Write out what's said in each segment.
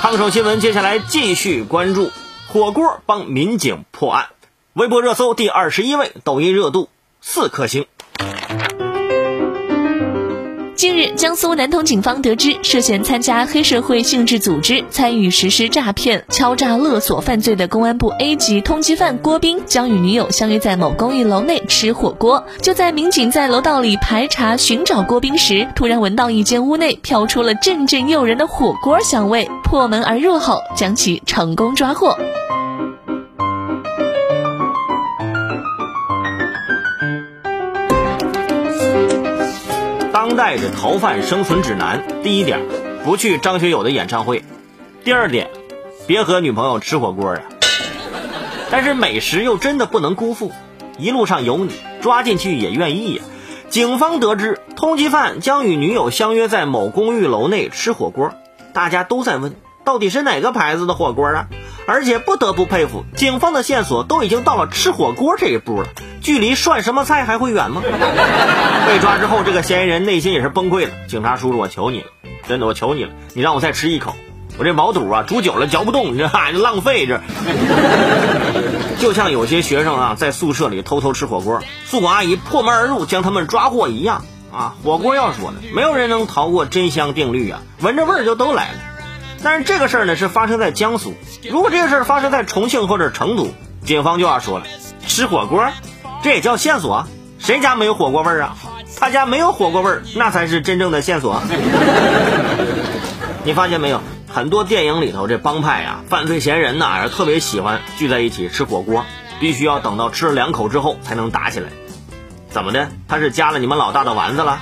烫手新闻，接下来继续关注火锅帮民警破案。微博热搜第二十一位，抖音热度四颗星。近日，江苏南通警方得知，涉嫌参加黑社会性质组织、参与实施诈骗、敲诈勒索犯罪的公安部 A 级通缉犯郭斌，将与女友相约在某公寓楼内吃火锅。就在民警在楼道里排查寻找郭斌时，突然闻到一间屋内飘出了阵阵诱人的火锅香味，破门而入后，将其成功抓获。当代的逃犯生存指南：第一点，不去张学友的演唱会；第二点，别和女朋友吃火锅啊。但是美食又真的不能辜负，一路上有你，抓进去也愿意呀。警方得知通缉犯将与女友相约在某公寓楼内吃火锅，大家都在问，到底是哪个牌子的火锅啊？而且不得不佩服，警方的线索都已经到了吃火锅这一步了。距离涮什么菜还会远吗？被抓之后，这个嫌疑人内心也是崩溃了。警察叔叔，我求你了，真的，我求你了，你让我再吃一口，我这毛肚啊煮久了嚼不动，你这哈浪费这。就像有些学生啊在宿舍里偷偷吃火锅，宿管阿姨破门而入将他们抓获一样啊。火锅要说呢，没有人能逃过真香定律啊，闻着味儿就都来了。但是这个事儿呢是发生在江苏，如果这个事儿发生在重庆或者成都，警方就要说了，吃火锅。这也叫线索？谁家没有火锅味儿啊？他家没有火锅味儿，那才是真正的线索。你发现没有？很多电影里头这帮派啊、犯罪嫌疑人呐，特别喜欢聚在一起吃火锅，必须要等到吃了两口之后才能打起来。怎么的？他是加了你们老大的丸子了？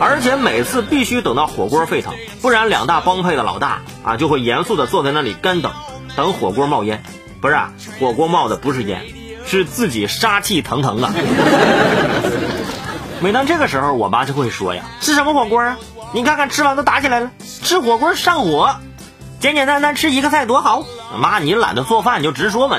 而且每次必须等到火锅沸腾，不然两大帮派的老大啊就会严肃的坐在那里干等，等火锅冒烟。不是，啊，火锅冒的不是烟。是自己杀气腾腾啊！每当这个时候，我妈就会说呀：“吃什么火锅啊？你看看吃完都打起来了，吃火锅上火，简简单单吃一个菜多好。”妈，你懒得做饭，你就直说嘛。